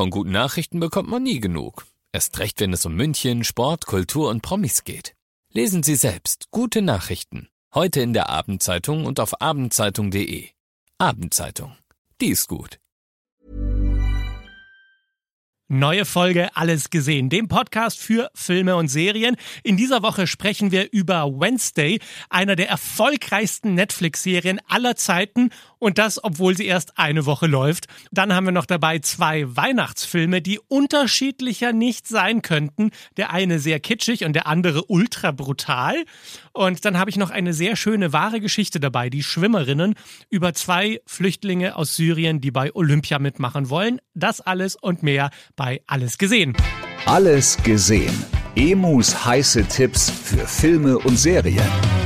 Von guten Nachrichten bekommt man nie genug. Erst recht, wenn es um München, Sport, Kultur und Promis geht. Lesen Sie selbst gute Nachrichten. Heute in der Abendzeitung und auf abendzeitung.de. Abendzeitung. Die ist gut. Neue Folge Alles gesehen, dem Podcast für Filme und Serien. In dieser Woche sprechen wir über Wednesday, einer der erfolgreichsten Netflix-Serien aller Zeiten und das, obwohl sie erst eine Woche läuft. Dann haben wir noch dabei zwei Weihnachtsfilme, die unterschiedlicher nicht sein könnten. Der eine sehr kitschig und der andere ultra brutal. Und dann habe ich noch eine sehr schöne wahre Geschichte dabei, die Schwimmerinnen über zwei Flüchtlinge aus Syrien, die bei Olympia mitmachen wollen. Das alles und mehr bei Alles gesehen. Alles gesehen. Emus heiße Tipps für Filme und Serien.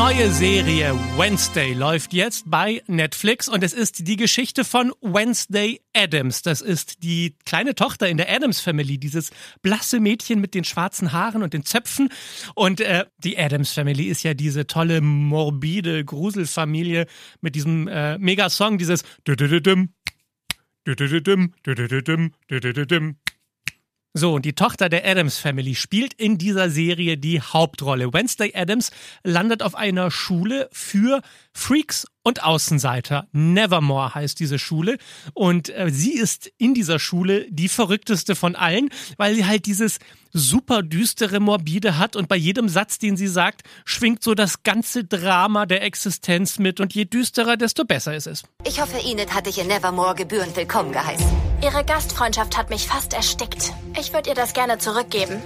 Neue Serie Wednesday läuft jetzt bei Netflix und es ist die Geschichte von Wednesday Adams. Das ist die kleine Tochter in der Adams Family, dieses blasse Mädchen mit den schwarzen Haaren und den Zöpfen. Und äh, die Adams Family ist ja diese tolle, morbide Gruselfamilie mit diesem äh, Mega-Song, dieses so, und die Tochter der Adams Family spielt in dieser Serie die Hauptrolle. Wednesday Adams landet auf einer Schule für Freaks und Außenseiter. Nevermore heißt diese Schule. Und äh, sie ist in dieser Schule die verrückteste von allen, weil sie halt dieses super düstere, morbide hat und bei jedem Satz, den sie sagt, schwingt so das ganze Drama der Existenz mit und je düsterer, desto besser ist es. Ich hoffe, Enid hat dich in Nevermore gebührend willkommen geheißen. Ihre Gastfreundschaft hat mich fast erstickt. Ich würde ihr das gerne zurückgeben,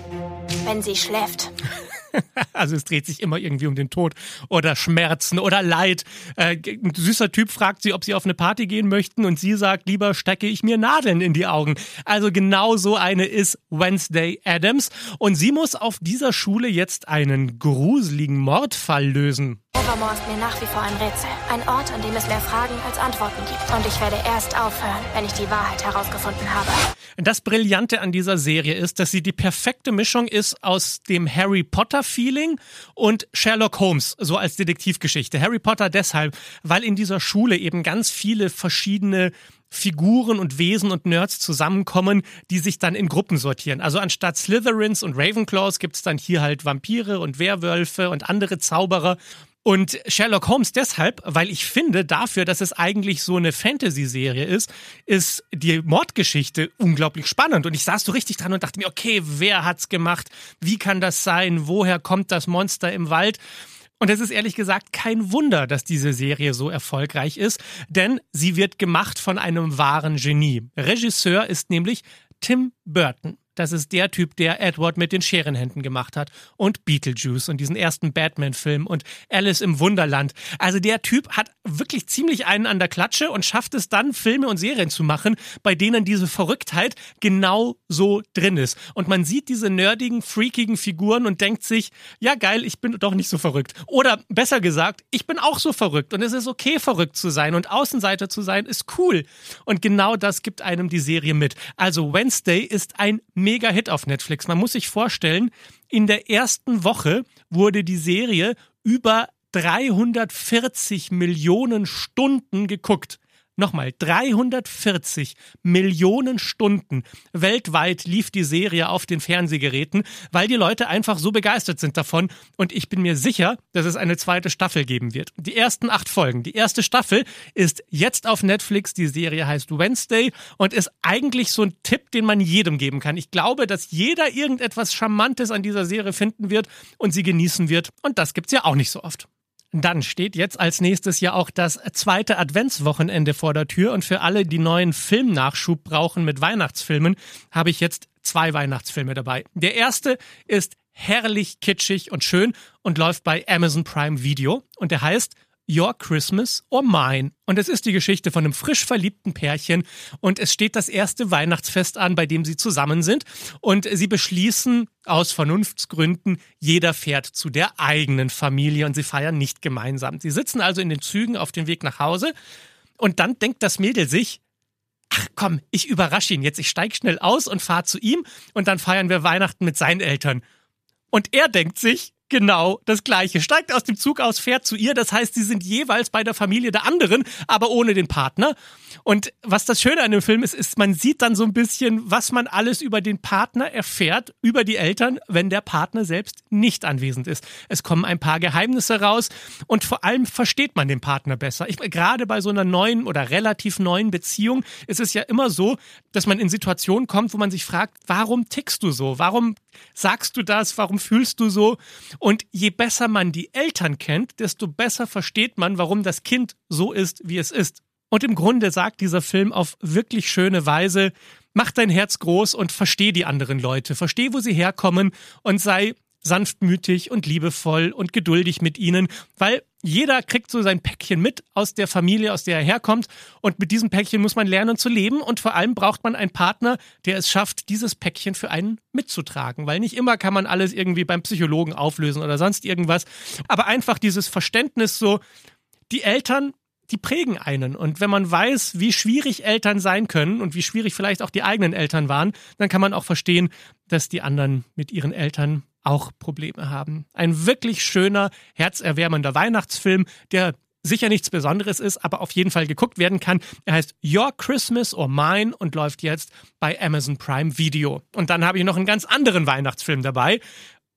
wenn sie schläft. also es dreht sich immer irgendwie um den Tod oder Schmerzen oder Leid. Äh, ein süßer Typ fragt sie, ob sie auf eine Party gehen möchten und sie sagt, lieber stecke ich mir Nadeln in die Augen. Also genau so eine ist Wednesday Adams und sie muss auf dieser Schule jetzt einen gruseligen Mordfall lösen. Nevermore ist mir nach wie vor ein Rätsel. Ein Ort, an dem es mehr Fragen als Antworten gibt. Und ich werde erst aufhören, wenn ich die Wahrheit herausgefunden habe. Das Brillante an dieser Serie ist, dass sie die perfekte Mischung ist aus dem Harry Potter-Feeling und Sherlock Holmes, so als Detektivgeschichte. Harry Potter deshalb, weil in dieser Schule eben ganz viele verschiedene Figuren und Wesen und Nerds zusammenkommen, die sich dann in Gruppen sortieren. Also anstatt Slytherins und Ravenclaws gibt es dann hier halt Vampire und Werwölfe und andere Zauberer. Und Sherlock Holmes deshalb, weil ich finde, dafür, dass es eigentlich so eine Fantasy-Serie ist, ist die Mordgeschichte unglaublich spannend. Und ich saß so richtig dran und dachte mir, okay, wer hat's gemacht? Wie kann das sein? Woher kommt das Monster im Wald? Und es ist ehrlich gesagt kein Wunder, dass diese Serie so erfolgreich ist, denn sie wird gemacht von einem wahren Genie. Regisseur ist nämlich Tim Burton. Das ist der Typ, der Edward mit den Scherenhänden gemacht hat und Beetlejuice und diesen ersten Batman-Film und Alice im Wunderland. Also der Typ hat wirklich ziemlich einen an der Klatsche und schafft es dann, Filme und Serien zu machen, bei denen diese Verrücktheit genau so drin ist. Und man sieht diese nerdigen, freakigen Figuren und denkt sich, ja geil, ich bin doch nicht so verrückt. Oder besser gesagt, ich bin auch so verrückt und es ist okay, verrückt zu sein und Außenseiter zu sein, ist cool. Und genau das gibt einem die Serie mit. Also Wednesday ist ein mega Hit auf Netflix. Man muss sich vorstellen, in der ersten Woche wurde die Serie über 340 Millionen Stunden geguckt. Nochmal, 340 Millionen Stunden weltweit lief die Serie auf den Fernsehgeräten, weil die Leute einfach so begeistert sind davon. Und ich bin mir sicher, dass es eine zweite Staffel geben wird. Die ersten acht Folgen. Die erste Staffel ist jetzt auf Netflix. Die Serie heißt Wednesday und ist eigentlich so ein Tipp, den man jedem geben kann. Ich glaube, dass jeder irgendetwas Charmantes an dieser Serie finden wird und sie genießen wird. Und das gibt's ja auch nicht so oft. Dann steht jetzt als nächstes ja auch das zweite Adventswochenende vor der Tür und für alle, die neuen Filmnachschub brauchen mit Weihnachtsfilmen, habe ich jetzt zwei Weihnachtsfilme dabei. Der erste ist herrlich kitschig und schön und läuft bei Amazon Prime Video und der heißt Your Christmas or Mine. Und es ist die Geschichte von einem frisch verliebten Pärchen und es steht das erste Weihnachtsfest an, bei dem sie zusammen sind und sie beschließen aus Vernunftsgründen, jeder fährt zu der eigenen Familie und sie feiern nicht gemeinsam. Sie sitzen also in den Zügen auf dem Weg nach Hause und dann denkt das Mädel sich, ach komm, ich überrasche ihn jetzt, ich steige schnell aus und fahre zu ihm und dann feiern wir Weihnachten mit seinen Eltern. Und er denkt sich, genau das Gleiche. Steigt aus dem Zug aus, fährt zu ihr. Das heißt, sie sind jeweils bei der Familie der anderen, aber ohne den Partner. Und was das Schöne an dem Film ist, ist, man sieht dann so ein bisschen, was man alles über den Partner erfährt, über die Eltern, wenn der Partner selbst nicht anwesend ist. Es kommen ein paar Geheimnisse raus und vor allem versteht man den Partner besser. Ich, gerade bei so einer neuen oder relativ neuen Beziehung ist es ja immer so, dass man in Situationen kommt, wo man sich fragt, warum tickst du so? Warum sagst du das? Warum fühlst du so? Und je besser man die Eltern kennt, desto besser versteht man, warum das Kind so ist, wie es ist. Und im Grunde sagt dieser Film auf wirklich schöne Weise, mach dein Herz groß und versteh die anderen Leute, versteh, wo sie herkommen und sei sanftmütig und liebevoll und geduldig mit ihnen, weil jeder kriegt so sein Päckchen mit aus der Familie, aus der er herkommt. Und mit diesem Päckchen muss man lernen zu leben. Und vor allem braucht man einen Partner, der es schafft, dieses Päckchen für einen mitzutragen. Weil nicht immer kann man alles irgendwie beim Psychologen auflösen oder sonst irgendwas. Aber einfach dieses Verständnis so, die Eltern, die prägen einen. Und wenn man weiß, wie schwierig Eltern sein können und wie schwierig vielleicht auch die eigenen Eltern waren, dann kann man auch verstehen, dass die anderen mit ihren Eltern auch Probleme haben. Ein wirklich schöner, herzerwärmender Weihnachtsfilm, der sicher nichts Besonderes ist, aber auf jeden Fall geguckt werden kann. Er heißt Your Christmas or Mine und läuft jetzt bei Amazon Prime Video. Und dann habe ich noch einen ganz anderen Weihnachtsfilm dabei.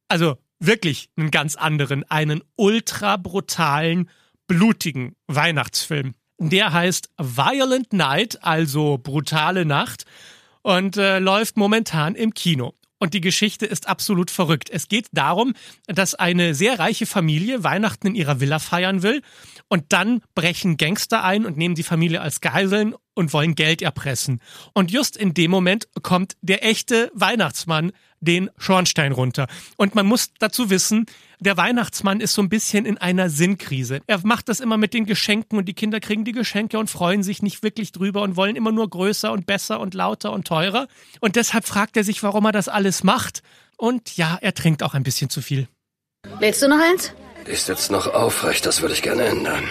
Also wirklich einen ganz anderen, einen ultra brutalen, blutigen Weihnachtsfilm. Der heißt Violent Night, also brutale Nacht und äh, läuft momentan im Kino. Und die Geschichte ist absolut verrückt. Es geht darum, dass eine sehr reiche Familie Weihnachten in ihrer Villa feiern will und dann brechen Gangster ein und nehmen die Familie als Geiseln und wollen Geld erpressen. Und just in dem Moment kommt der echte Weihnachtsmann den Schornstein runter. Und man muss dazu wissen, der Weihnachtsmann ist so ein bisschen in einer Sinnkrise. Er macht das immer mit den Geschenken und die Kinder kriegen die Geschenke und freuen sich nicht wirklich drüber und wollen immer nur größer und besser und lauter und teurer. Und deshalb fragt er sich, warum er das alles macht. Und ja, er trinkt auch ein bisschen zu viel. Willst du noch eins? Ich sitze noch aufrecht, das würde ich gerne ändern.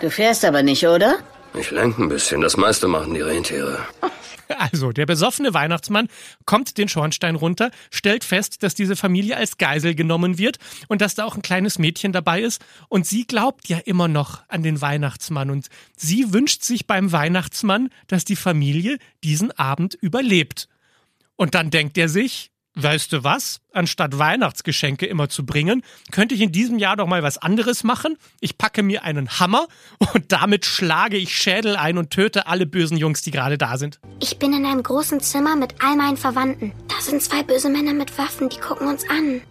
Du fährst aber nicht, oder? Ich lenke ein bisschen, das meiste machen die Rentiere. Also, der besoffene Weihnachtsmann kommt den Schornstein runter, stellt fest, dass diese Familie als Geisel genommen wird und dass da auch ein kleines Mädchen dabei ist. Und sie glaubt ja immer noch an den Weihnachtsmann und sie wünscht sich beim Weihnachtsmann, dass die Familie diesen Abend überlebt. Und dann denkt er sich, Weißt du was? Anstatt Weihnachtsgeschenke immer zu bringen, könnte ich in diesem Jahr doch mal was anderes machen. Ich packe mir einen Hammer und damit schlage ich Schädel ein und töte alle bösen Jungs, die gerade da sind. Ich bin in einem großen Zimmer mit all meinen Verwandten. Da sind zwei böse Männer mit Waffen, die gucken uns an.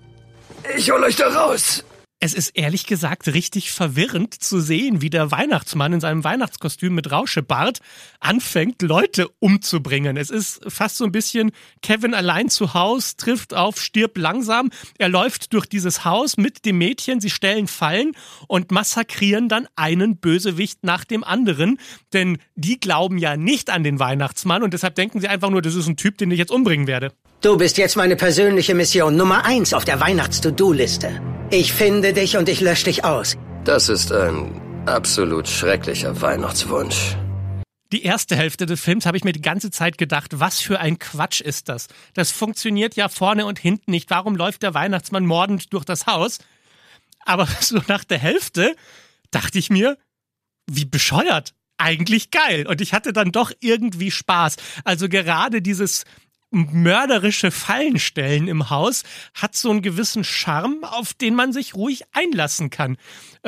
Ich hol euch da raus! Es ist ehrlich gesagt richtig verwirrend zu sehen, wie der Weihnachtsmann in seinem Weihnachtskostüm mit Rauschebart anfängt, Leute umzubringen. Es ist fast so ein bisschen Kevin allein zu Haus, trifft auf, stirbt langsam. Er läuft durch dieses Haus mit dem Mädchen, sie stellen Fallen und massakrieren dann einen Bösewicht nach dem anderen. Denn die glauben ja nicht an den Weihnachtsmann und deshalb denken sie einfach nur, das ist ein Typ, den ich jetzt umbringen werde. Du bist jetzt meine persönliche Mission Nummer eins auf der Weihnachts-To-Do-Liste. Ich finde dich und ich lösche dich aus. Das ist ein absolut schrecklicher Weihnachtswunsch. Die erste Hälfte des Films habe ich mir die ganze Zeit gedacht, was für ein Quatsch ist das? Das funktioniert ja vorne und hinten nicht. Warum läuft der Weihnachtsmann mordend durch das Haus? Aber so nach der Hälfte dachte ich mir, wie bescheuert. Eigentlich geil. Und ich hatte dann doch irgendwie Spaß. Also gerade dieses mörderische Fallenstellen im Haus hat so einen gewissen Charme, auf den man sich ruhig einlassen kann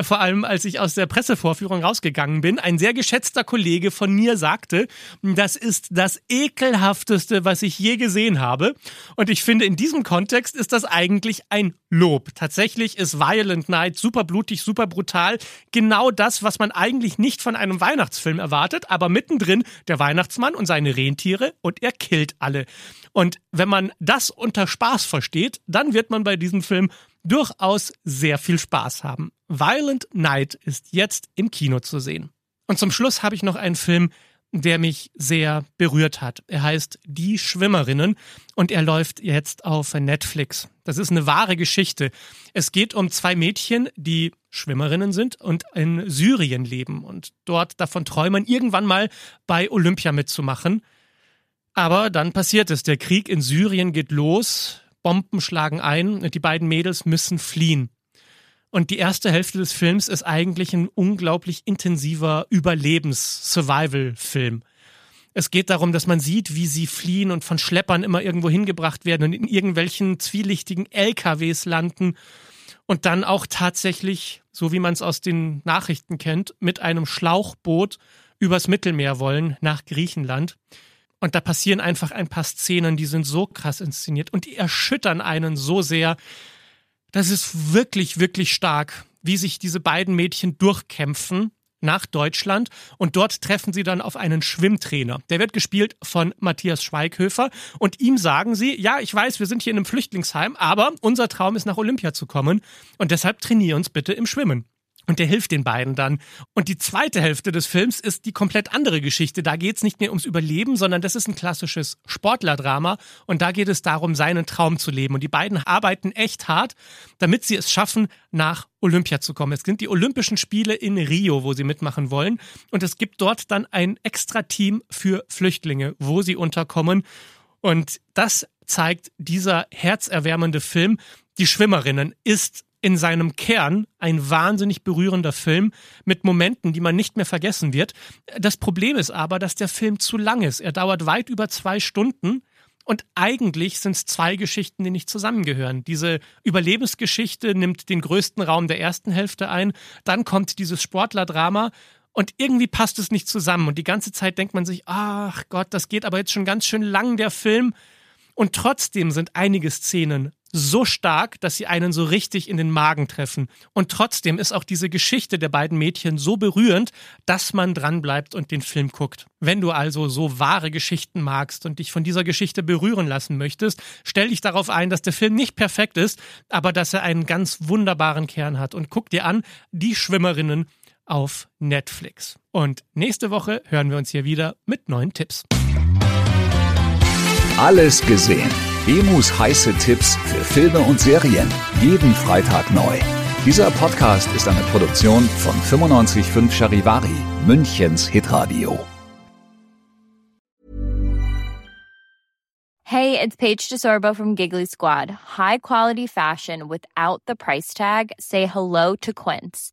vor allem als ich aus der Pressevorführung rausgegangen bin, ein sehr geschätzter Kollege von mir sagte, das ist das ekelhafteste, was ich je gesehen habe. Und ich finde, in diesem Kontext ist das eigentlich ein Lob. Tatsächlich ist Violent Night super blutig, super brutal. Genau das, was man eigentlich nicht von einem Weihnachtsfilm erwartet, aber mittendrin der Weihnachtsmann und seine Rentiere und er killt alle. Und wenn man das unter Spaß versteht, dann wird man bei diesem Film durchaus sehr viel Spaß haben. Violent Night ist jetzt im Kino zu sehen. Und zum Schluss habe ich noch einen Film, der mich sehr berührt hat. Er heißt Die Schwimmerinnen und er läuft jetzt auf Netflix. Das ist eine wahre Geschichte. Es geht um zwei Mädchen, die Schwimmerinnen sind und in Syrien leben und dort davon träumen, irgendwann mal bei Olympia mitzumachen. Aber dann passiert es. Der Krieg in Syrien geht los Bomben schlagen ein und die beiden Mädels müssen fliehen. Und die erste Hälfte des Films ist eigentlich ein unglaublich intensiver Überlebens-Survival-Film. Es geht darum, dass man sieht, wie sie fliehen und von Schleppern immer irgendwo hingebracht werden und in irgendwelchen zwielichtigen LKWs landen und dann auch tatsächlich, so wie man es aus den Nachrichten kennt, mit einem Schlauchboot übers Mittelmeer wollen nach Griechenland. Und da passieren einfach ein paar Szenen, die sind so krass inszeniert und die erschüttern einen so sehr. Das ist wirklich, wirklich stark, wie sich diese beiden Mädchen durchkämpfen nach Deutschland und dort treffen sie dann auf einen Schwimmtrainer. Der wird gespielt von Matthias Schweighöfer und ihm sagen sie, ja, ich weiß, wir sind hier in einem Flüchtlingsheim, aber unser Traum ist nach Olympia zu kommen und deshalb trainier uns bitte im Schwimmen. Und der hilft den beiden dann. Und die zweite Hälfte des Films ist die komplett andere Geschichte. Da geht es nicht mehr ums Überleben, sondern das ist ein klassisches Sportlerdrama. Und da geht es darum, seinen Traum zu leben. Und die beiden arbeiten echt hart, damit sie es schaffen, nach Olympia zu kommen. Es sind die Olympischen Spiele in Rio, wo sie mitmachen wollen. Und es gibt dort dann ein extra Team für Flüchtlinge, wo sie unterkommen. Und das zeigt dieser herzerwärmende Film. Die Schwimmerinnen ist in seinem Kern ein wahnsinnig berührender Film mit Momenten, die man nicht mehr vergessen wird. Das Problem ist aber, dass der Film zu lang ist. Er dauert weit über zwei Stunden. Und eigentlich sind es zwei Geschichten, die nicht zusammengehören. Diese Überlebensgeschichte nimmt den größten Raum der ersten Hälfte ein. Dann kommt dieses Sportlerdrama und irgendwie passt es nicht zusammen. Und die ganze Zeit denkt man sich, ach Gott, das geht aber jetzt schon ganz schön lang, der Film. Und trotzdem sind einige Szenen so stark, dass sie einen so richtig in den Magen treffen. Und trotzdem ist auch diese Geschichte der beiden Mädchen so berührend, dass man dranbleibt und den Film guckt. Wenn du also so wahre Geschichten magst und dich von dieser Geschichte berühren lassen möchtest, stell dich darauf ein, dass der Film nicht perfekt ist, aber dass er einen ganz wunderbaren Kern hat. Und guck dir an, die Schwimmerinnen auf Netflix. Und nächste Woche hören wir uns hier wieder mit neuen Tipps. Alles gesehen Emus heiße Tipps für Filme und Serien. Jeden Freitag neu. Dieser Podcast ist eine Produktion von 955 Charivari, Münchens Hitradio. Hey, it's Paige DeSorbo from Giggly Squad. High quality fashion without the price tag. Say hello to Quince.